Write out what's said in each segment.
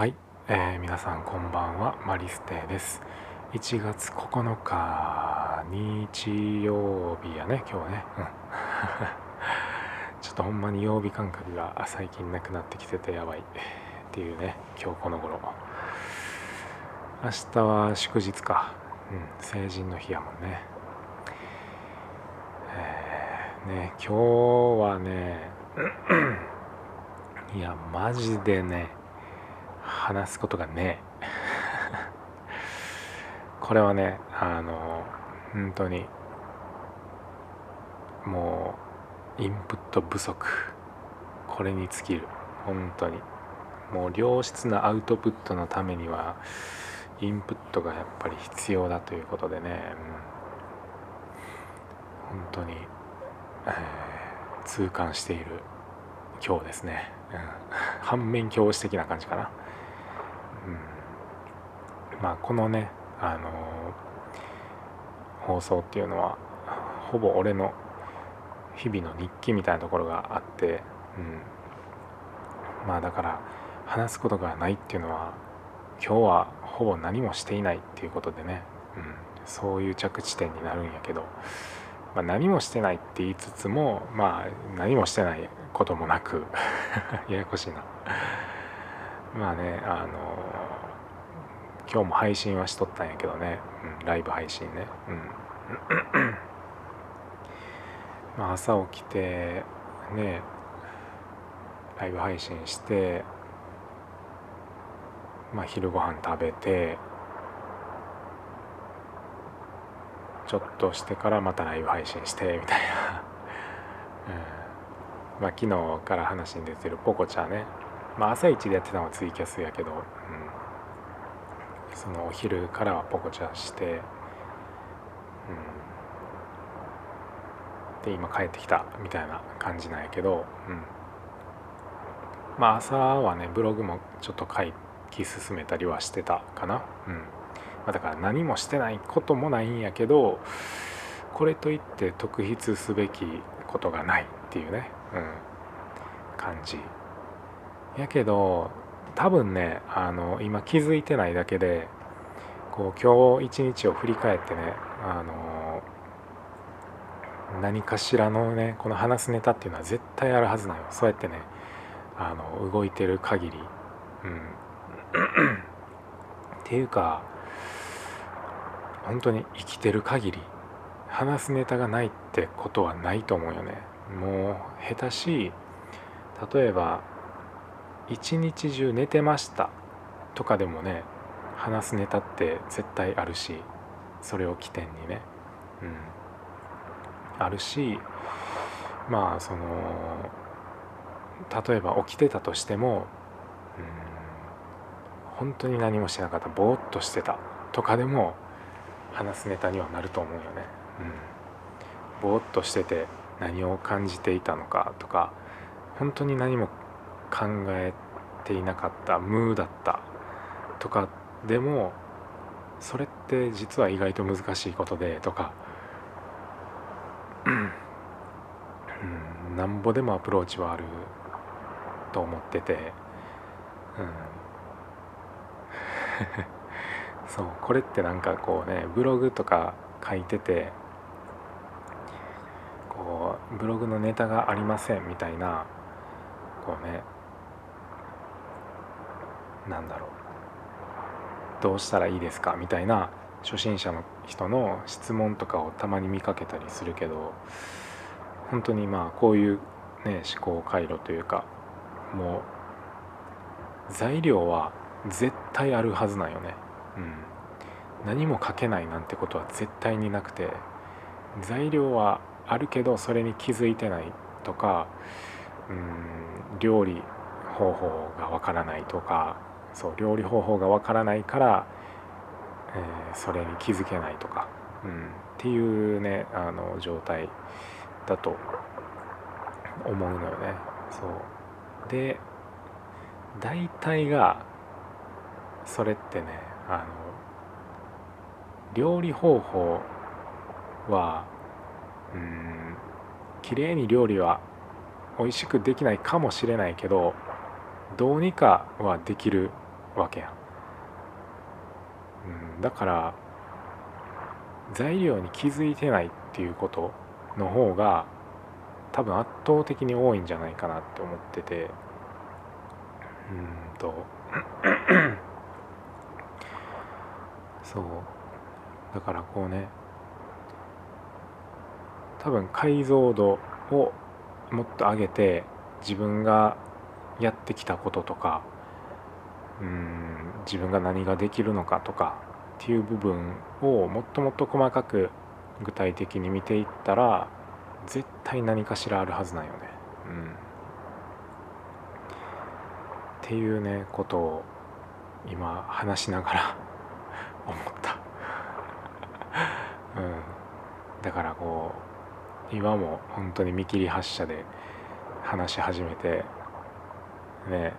はい、えー、皆さんこんばんは。マリステです。1月9日日曜日やね。今日ね、ちょっとほんまに曜日感覚が最近なくなってきててやばい。っていうね。今日この頃。明日は祝日か、うん、成人の日やもんね。えー、ね今日はね いやマジでね話すことがね。これはねあの本当にもうインプット不足。これに尽きる。本当に。もう良質なアウトプットのためにはインプットがやっぱり必要だということでね、うん、本当に、えー、痛感している今日ですね、うん、反面教師的な感じかな、まあこのねあの放送っていうのはほぼ俺の日々の日記みたいなところがあって、うん、まあだから話すことがないっていうのは今日はほぼ何もしていないっていうことでね、うん、そういう着地点になるんやけど、まあ、何もしてないって言いつつもまあ何もしてないこともなく ややこしいな。まあねあの今日も配信はしとったんやけどね、うん、ライブ配信ね。うん。まあ朝起きてねライブ配信してまあ昼ご飯食べてちょっとしてからまたライブ配信してみたいな、うん、まあ昨日から話に出てるポコちゃんね。まあ朝一でやってたのはツイキャスやけど、うん、そのお昼からはポコチャして、うん、で今帰ってきたみたいな感じなんやけど、うん、まあ朝はねブログもちょっと書き進めたりはしてたかな、うん。まあ、だから何もしてないこともないんやけどこれといって特筆すべきことがないっていうね、うん、感じやけど多分ねあの今気づいてないだけでこう今日一日を振り返ってねあの何かしらのねこの話すネタっていうのは絶対あるはずなよ。そうやってねあの動いてる限り。うん。っていうか本当に生きてる限り話すネタがないってことはないと思うよね。もう下手し例えば一日中寝てましたとかでもね話すネタって絶対あるしそれを起点にね。うん。あるしまあその例えば起きてたとしてもうん本当に何もしなかったぼーっとしてたとかでも話すネタにはなると思うよね。うん、ぼーっとしてて何を感じていたのかとか本当に何も考えていなかった無だったとかでもそれって実は意外と難しいことでとか、うん、なんぼでもアプローチはあると思ってて、うん、そうこれってなんかこうねブログとか書いててこうブログのネタがありませんみたいなこうねなんだろう。どうしたらいいですか？みたいな初心者の人の質問とかをたまに見かけたりするけど本当にまあこういうね思考回路というかもう材料は絶対あるはずなんよね。うん、何も書けないなんてことは絶対になくて材料はあるけどそれに気づいてないとかうん料理方法がわからないとかそう料理方法がわからないから、えー、それに気づけないとか、うん、っていうねあの状態だと思うのよね。そうで大体がそれってねあの料理方法はうん綺麗に料理は美味しくできないかもしれないけどどうにかはできるわけやん、うん、だから材料に気づいてないっていうことの方が多分圧倒的に多いんじゃないかなって思ってて。うんと。そう。だからこうね。多分解像度をもっと上げて自分がやってきたこととかうん自分が何ができるのかとかっていう部分をもっともっと細かく具体的に見ていったら絶対何かしらあるはずなんよね。うん、っていうねことを今話しながら 思った。うん、だからこう今も本当に見切り発車で話し始めてね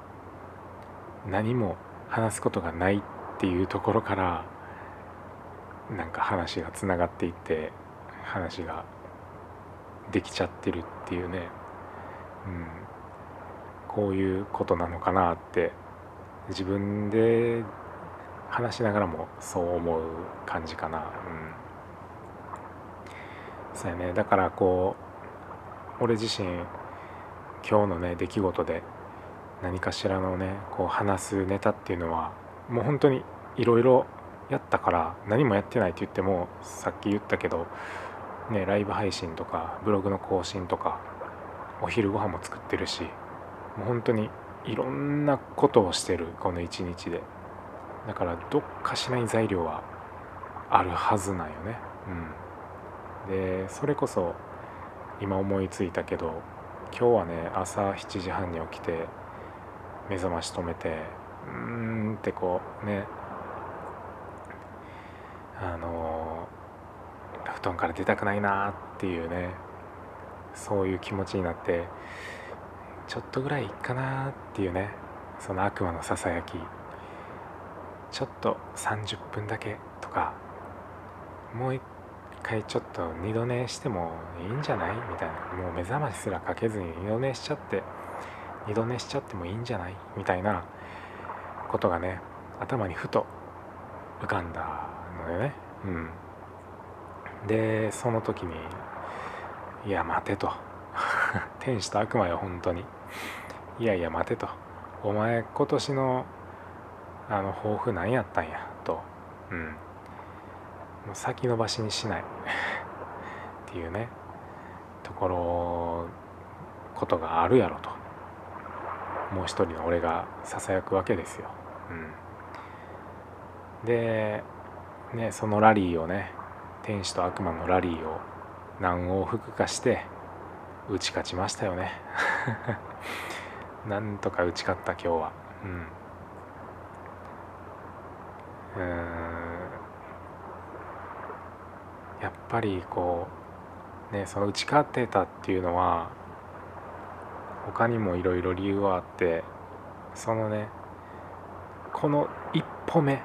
何も話すことがないっていうところからなんか話がつながっていって話ができちゃってるっていうね、うん、こういうことなのかなって自分で話しながらもそう思う感じかな。うん、そうやね。だからこう俺自身今日のね出来事で何かしらのねこう話すネタっていうのはもう本当にいろいろやったから何もやってないって言ってもさっき言ったけどねライブ配信とかブログの更新とかお昼ご飯も作ってるしもう本当にいろんなことをしてるこの一日で。だからどっかしない材料はあるはずなんよね。うん。でそれこそ今思いついたけど今日はね朝7時半に起きて目覚まし止めてうーんってこうね。あの布団から出たくないなっていうね。そういう気持ちになってちょっとぐらいいいかなっていうね。その悪魔のささやき。ちょっと30分だけとかもう一回ちょっと二度寝してもいいんじゃない？みたいな。もう目覚ましすらかけずに二度寝しちゃって。二度寝しちゃってもいいんじゃない？みたいなことがね頭にふと浮かんだのでね。うん。でその時に「いや待て」と「天使と悪魔よ本当に。いやいや待て」と「お前今年のあの抱負何やったんや」と「うん。もう先延ばしにしない」っていうねところことがあるやろと。もう一人の俺がささやくわけですよ。うん、でねそのラリーをね天使と悪魔のラリーを何往復かして打ち勝ちましたよね。なんとか打ち勝った今日は。うん。うん。やっぱりこうねその打ち勝ってたっていうのは他にもいろいろ理由はあってそのねこの一歩目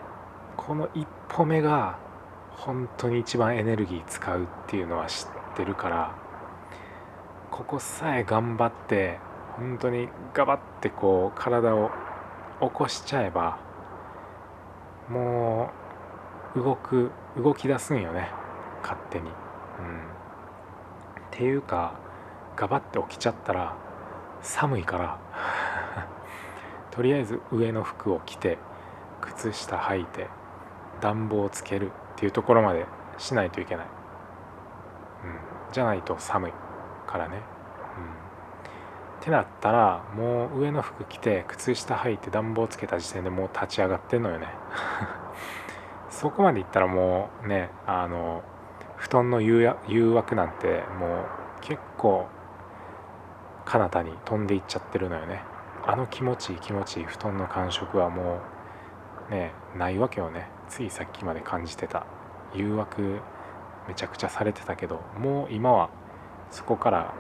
この一歩目が本当に一番エネルギー使うっていうのは知ってるからここさえ頑張って本当にガバってこう体を起こしちゃえばもう動く動き出すんよね勝手に。うん、っていうかガバって起きちゃったら寒いから。とりあえず上の服を着て靴下履いて暖房をつけるっていうところまでしないといけない、うん、じゃないと寒いからね、うん、ってなったらもう上の服着て靴下履いて暖房つけた時点でもう立ち上がってんのよね。そこまでいったらもうねあの布団の誘惑なんてもう結構彼方に飛んでいっちゃってるのよね。あの気持ちいい気持ちいい布団の感触はもうねないわけよね。ついさっきまで感じてた。誘惑めちゃくちゃされてたけどもう今はそこから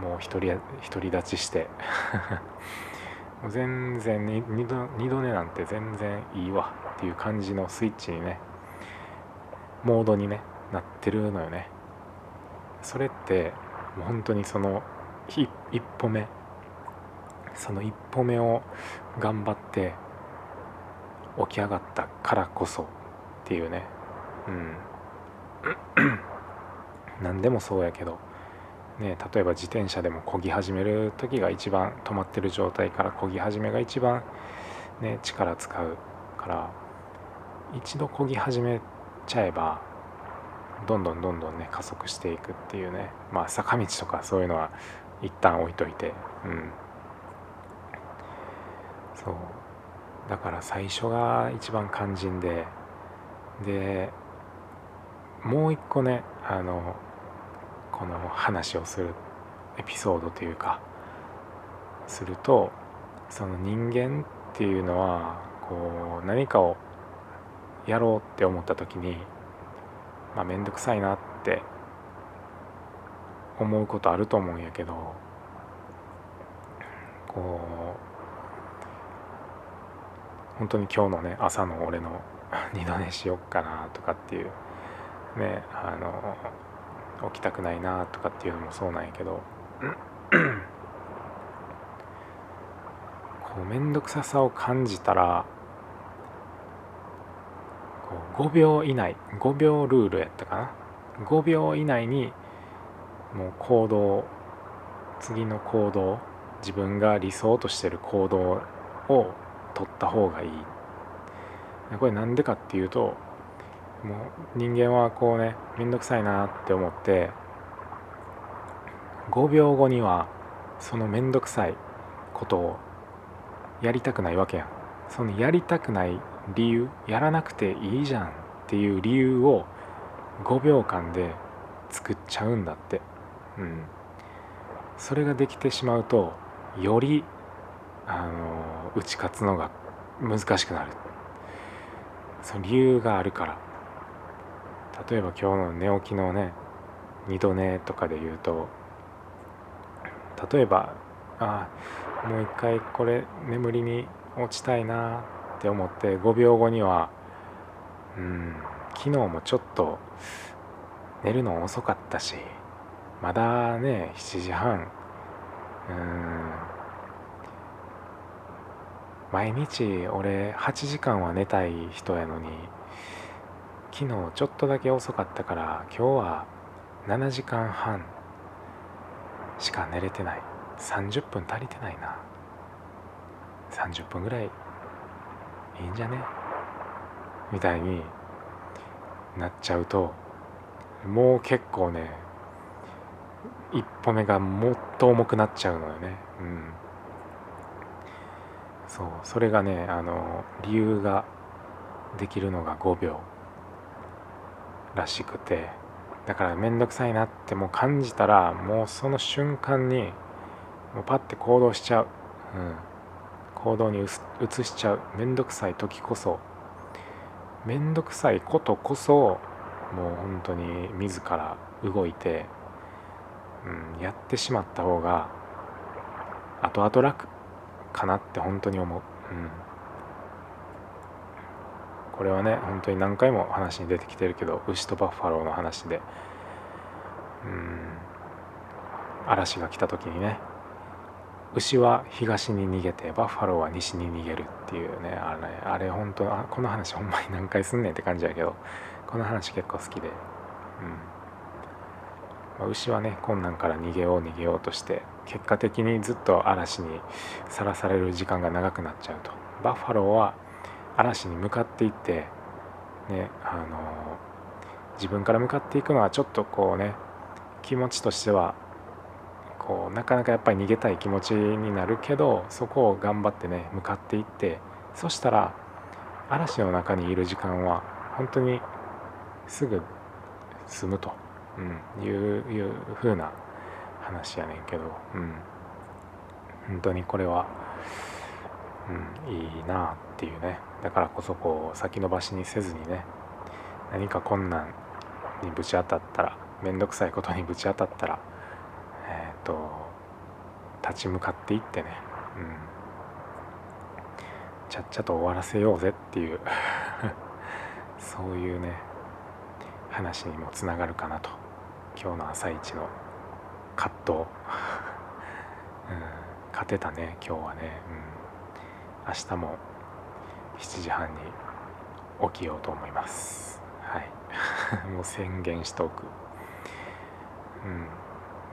もう独り独り立ちして。もう全然二度二度寝なんて全然いいわ。っていう感じのスイッチにねモードにねなってるのよね。それってもう本当にその一歩目。その一歩目を頑張って起き上がったからこそっていうね。うん。何でもそうやけど。ね、例えば自転車でも漕ぎ始める時が一番止まってる状態から漕ぎ始めが一番、ね、力使うから一度漕ぎ始めちゃえばどんどんどんどんね加速していくっていうね。まあ坂道とかそういうのは一旦置いといて。うん。そう。だから最初が一番肝心で。でもう一個ねあのこの話をするエピソードというかするとその人間っていうのはこう何かをやろうって思った時にまあ面倒くさいなって思うことあると思うんやけどこう本当に今日のね朝の俺の 二度寝しよっかなとかっていうねあの起きたくないなとかっていうのもそうなんやけど こう面倒くささを感じたらこう5秒以内5秒ルールやったかな？5秒以内にもう行動次の行動自分が理想としてる行動を取った方がいい。これなんでかっていうともう人間はこうね面倒くさいなって思って5秒後にはその面倒くさいことをやりたくないわけやん。そのやりたくない理由やらなくていいじゃんっていう理由を5秒間で作っちゃうんだって。うん。それができてしまうとよりあの打ち勝つのが難しくなる。その理由があるから。例えば今日の寝起きのね二度寝とかで言うと例えばあもう一回これ眠りに落ちたいなって思って5秒後にはうん昨日もちょっと寝るの遅かったしまだね7時半。うん。毎日俺8時間は寝たい人やのに昨日ちょっとだけ遅かったから今日は7時間半しか寝れてない。30分足りてないな。30分ぐらいいいんじゃね？みたいになっちゃうともう結構ね一歩目がもっと重くなっちゃうのよね。うん。そう。それがねあの理由ができるのが5秒らしくて。だから面倒くさいなってもう感じたらもうその瞬間にもうパッて行動しちゃう、うん、行動に移しちゃう。面倒くさい時こそ。面倒くさいことこそもう本当に自ら動いて、うん、やってしまった方が後々楽かなって本当に思う。うん。これはね本当に何回も話に出てきてるけど牛とバッファローの話で。うん。嵐が来た時にね牛は東に逃げてバッファローは西に逃げるっていうねあれあれ本当あこの話ほんまに何回すんねんって感じやけどこの話結構好きで、うん。ま、牛はね困難から逃げよう逃げようとして結果的にずっと嵐にさらされる時間が長くなっちゃうと。バッファローは嵐に向かっていってねあの自分から向かっていくのはちょっとこうね気持ちとしてはこうなかなかやっぱり逃げたい気持ちになるけどそこを頑張ってね向かっていってそしたら嵐の中にいる時間は本当にすぐ済むと、うん、いういう風な話やねんけど、うん、本当にこれは、うん、いいなっていうね。だからこそこう先延ばしにせずにね何か困難にぶち当たったら面倒くさいことにぶち当たったらえっ、ー、と立ち向かっていってね、うん、ちゃっちゃと終わらせようぜっていう そういうね話にもつながるかなと。今日の朝一の葛藤、うん、勝てたね今日はね、うん、明日も7時半に起きようと思います。はい。もう宣言しておく。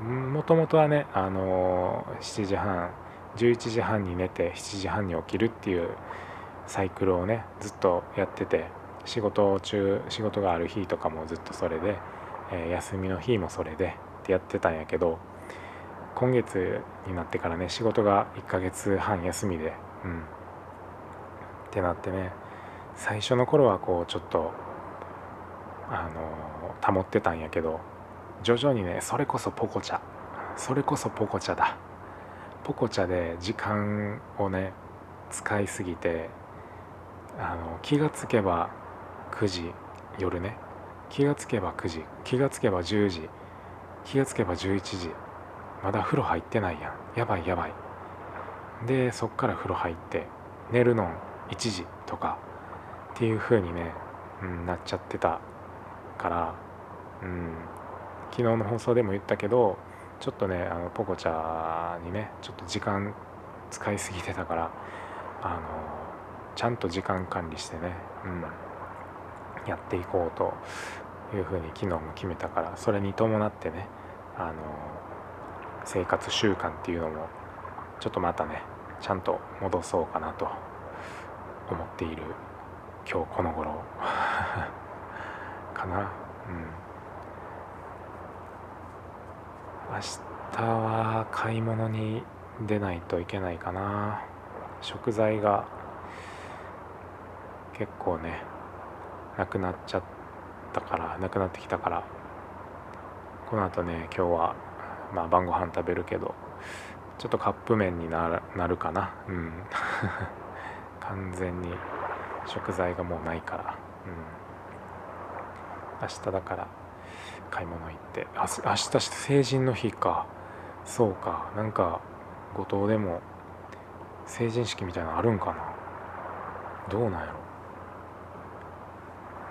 うん。もともとはねあのー、7時半11時半に寝て7時半に起きるっていうサイクルをねずっとやってて仕事中仕事がある日とかもずっとそれで、えー、休みの日もそれでってやってたんやけど今月になってからね仕事が1ヶ月半休みでうん。ってなってね最初の頃はこうちょっとあの保ってたんやけど徐々にねそれこそポコチャそれこそポコチャだ。ポコチャで時間をね使いすぎてあの気がつけば9時夜ね気がつけば9時気がつけば10時気がつけば11時まだ風呂入ってないやん。やばいやばい。でそっから風呂入って寝るの1時とかっていう風にね、うん、なっちゃってたから、うん、昨日の放送でも言ったけどちょっとねあのポコチャにねちょっと時間使いすぎてたからあのちゃんと時間管理してね、うん、やっていこうというふうに昨日も決めたからそれに伴ってねあの生活習慣っていうのもちょっとまたねちゃんと戻そうかなと思っている今日この頃。かな。うん。明日は買い物に出ないといけないかな。食材が結構ねなくなっちゃったからなくなってきたから。この後ね今日はまあ晩ご飯食べるけどちょっとカップ麺になるかな。うん。完全に食材がもうないから、うん、明日だから買い物行って。あ明日成人の日か。そうか。なんか五島でも成人式みたいなのあるんかな。どうなんやろ。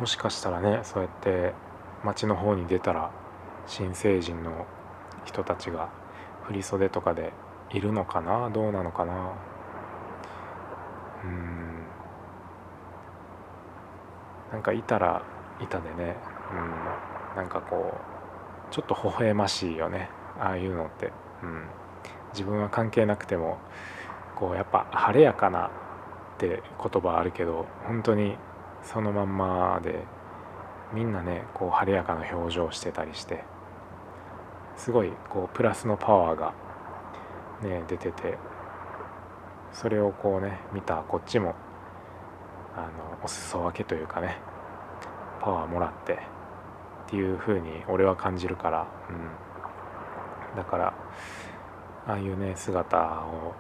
もしかしたらねそうやって街の方に出たら新成人の人たちが振袖とかでいるのかなどうなのかな。うん。なんかいたらいたでね。うん。なんかこうちょっと微笑ましいよね。ああいうのって、うん、自分は関係なくてもこうやっぱ晴れやかなって言葉あるけど本当にそのまんまでみんなねこう晴れやかな表情してたりしてすごいこうプラスのパワーがね出ててそれをこうね見たこっちもあのお裾分けというかねパワーもらってっていう風に俺は感じるから、うん、だからああいうね姿を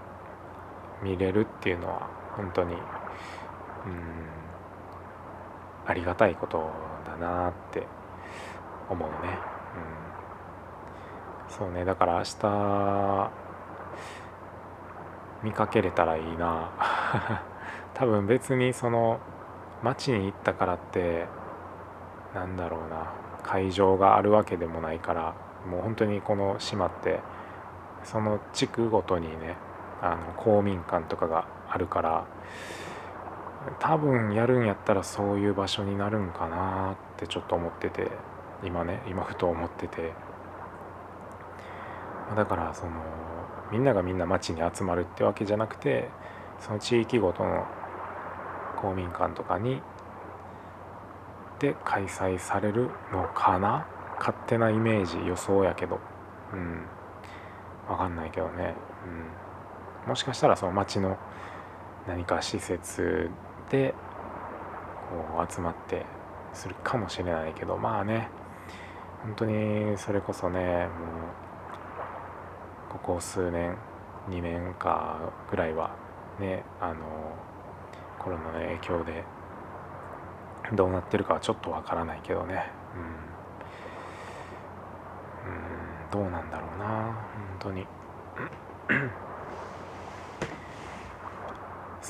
見れるっていうのは本当にうん。ありがたいことだなって思うね、うん、そうね。だから明日見かけれたらいいな。多分別にその街に行ったからってなんだろうな。会場があるわけでもないからもう本当にこの島ってその地区ごとにねあの公民館とかがあるから多分やるんやったらそういう場所になるんかなってちょっと思ってて今ね今ふと思ってて。だからそのみんながみんな町に集まるってわけじゃなくてその地域ごとの公民館とかにで開催されるのかな？勝手なイメージ予想やけど。うん。分かんないけどね、うん、もしかしたらその町の何か施設でこう集まってするかもしれないけどまあね。本当にそれこそねもうここ数年2年かぐらいはねあのコロナの影響でどうなってるかはちょっとわからないけどね。うん、うん、どうなんだろうな本当に。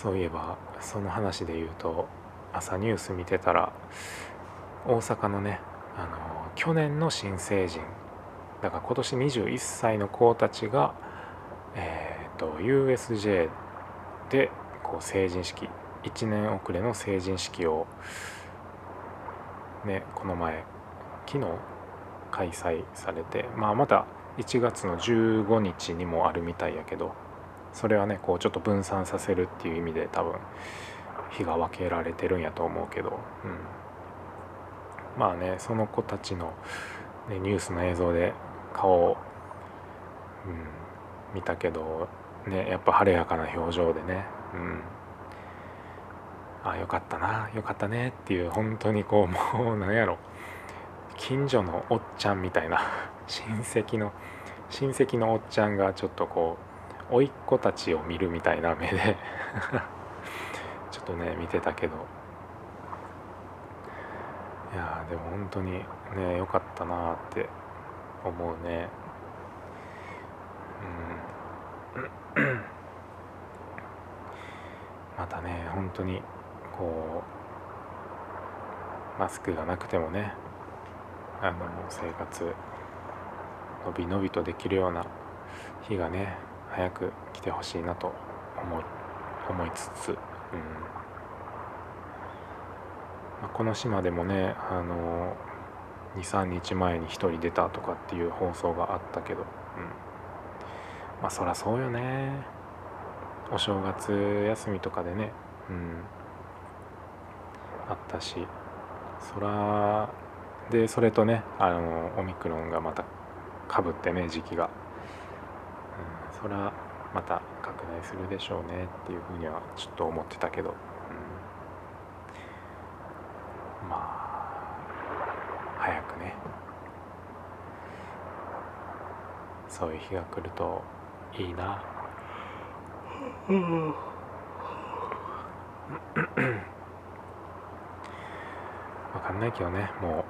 そういえばその話で言うと朝ニュース見てたら大阪のねあの去年の新成人だから今年21歳の子たちが、えーと、USJ でこう成人式1年遅れの成人式をねこの前昨日開催されてまあまた1月の15日にもあるみたいやけどそれはねこうちょっと分散させるっていう意味で多分日が分けられてるんやと思うけど、うん、まあねその子たちの、ね、ニュースの映像で顔を、うん、見たけどねやっぱ晴れやかな表情でね、うん、あよかったなよかったねっていう本当にこうもう何やろ。近所のおっちゃんみたいな。親戚の親戚のおっちゃんがちょっとこう甥っ子たちを見るみたいな目で ちょっとね見てたけど。いやでも本当にね良かったなって思うね。うん。またね本当にこうマスクがなくてもねあの生活のびのびとできるような日がね早く来てほしいなと思い思いつつ、うん。まあ、この島でもねあの23日前に1人出たとかっていう放送があったけど、うん、まあそらそうよね。お正月休みとかでね、うん、あったしそらでそれとねあのオミクロンがまたかぶってね時期が、それはまた拡大するでしょうねっていうふうにはちょっと思ってたけど、うん、まあ早くね。そういう日が来るといいな。うん。分かんないけどねも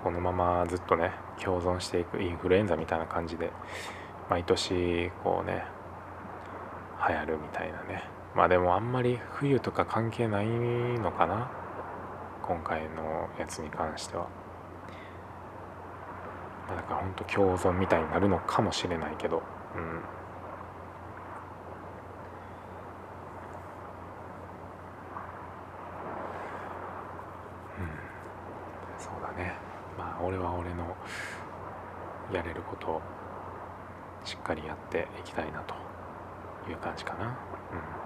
うこのままずっとね共存していくインフルエンザみたいな感じで。毎年こうね流行るみたいなね。まあでもあんまり冬とか関係ないのかな今回のやつに関しては、まあ、だからほんと共存みたいになるのかもしれないけど。うん。俺は俺のやれることを。しっかりやっていきたいなという感じかな。うん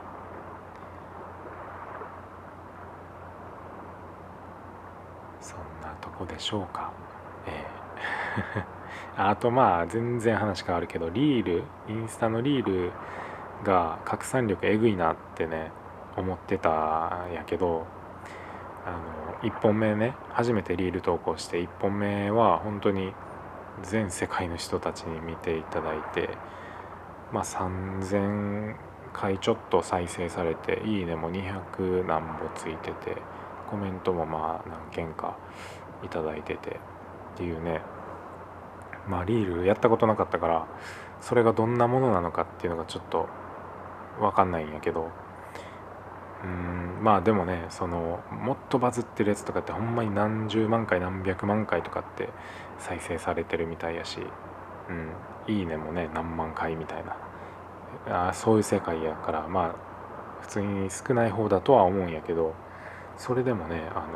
そんなとこでしょうか。えー、あとまあ全然話変わるけどリールインスタのリールが拡散力えぐいなってね思ってたんやけどあの1本目ね初めてリール投稿して1本目は本当に全世界の人たちに見ていただいてまあ3,000回ちょっと再生されて「いいね」も200何歩ついててコメントもまあ何件かいただいててっていうね。まあリールやったことなかったからそれがどんなものなのかっていうのがちょっと分かんないんやけどうんまあでもねそのもっとバズってるやつとかってほんまに何十万回何百万回とかって再生されてるみたいやし「うん、いいね」もね何万回みたいな。あそういう世界やからまあ普通に少ない方だとは思うんやけどそれでもねあ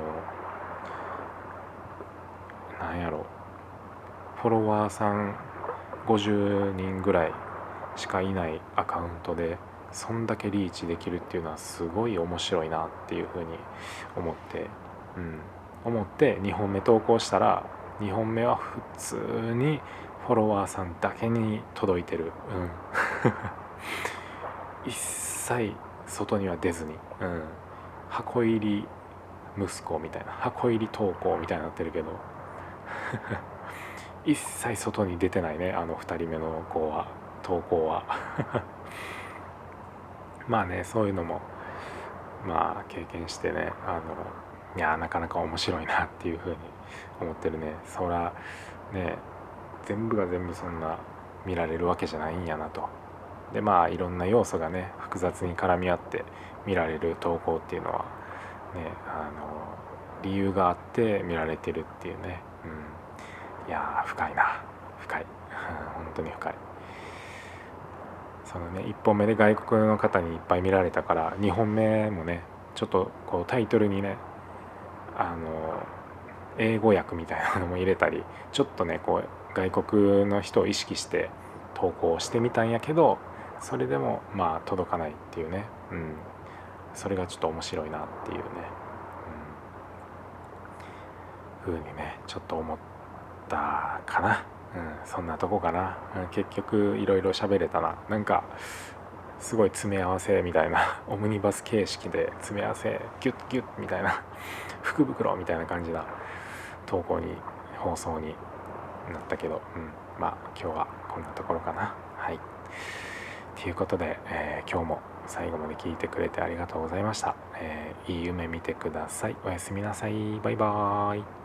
のなんやろ。フォロワーさん50人ぐらいしかいないアカウントでそんだけリーチできるっていうのはすごい面白いなっていうふうに思って、うん、思って2本目投稿したら2本目は普通にフォロワーさんだけに届いてる、うん、一切外には出ずに、うん、箱入り息子みたいな。箱入り投稿みたいになってるけど。一切外に出てないねあの2人目の子は投稿は。まあねそういうのもまあ経験してねあのいやなかなか面白いなっていうふうに思ってるね。そらね全部が全部そんな見られるわけじゃないんやなと。でまあいろんな要素がね複雑に絡み合って見られる投稿っていうのはねあの理由があって見られてるっていうね、うん、いや深いな。深い。本当に深い。そのね1本目で外国の方にいっぱい見られたから2本目もねちょっとこうタイトルにねあの英語訳みたいなのも入れたりちょっとねこう外国の人を意識して投稿してみたんやけどそれでもまあ届かないっていうね、うん、それがちょっと面白いなっていうね、うん、ふうにねちょっと思ったかな、うん、そんなとこかな、うん、結局いろいろ喋れたな。なんかすごい詰め合わせみたいな オムニバス形式で詰め合わせギュッギュッみたいな福袋みたいな感じな投稿に放送になったけど、うん、まあ今日はこんなところかな。はい。ということで、えー、今日も最後まで聞いてくれてありがとうございました、えー、いい夢見てください。おやすみなさい。バイバーイ。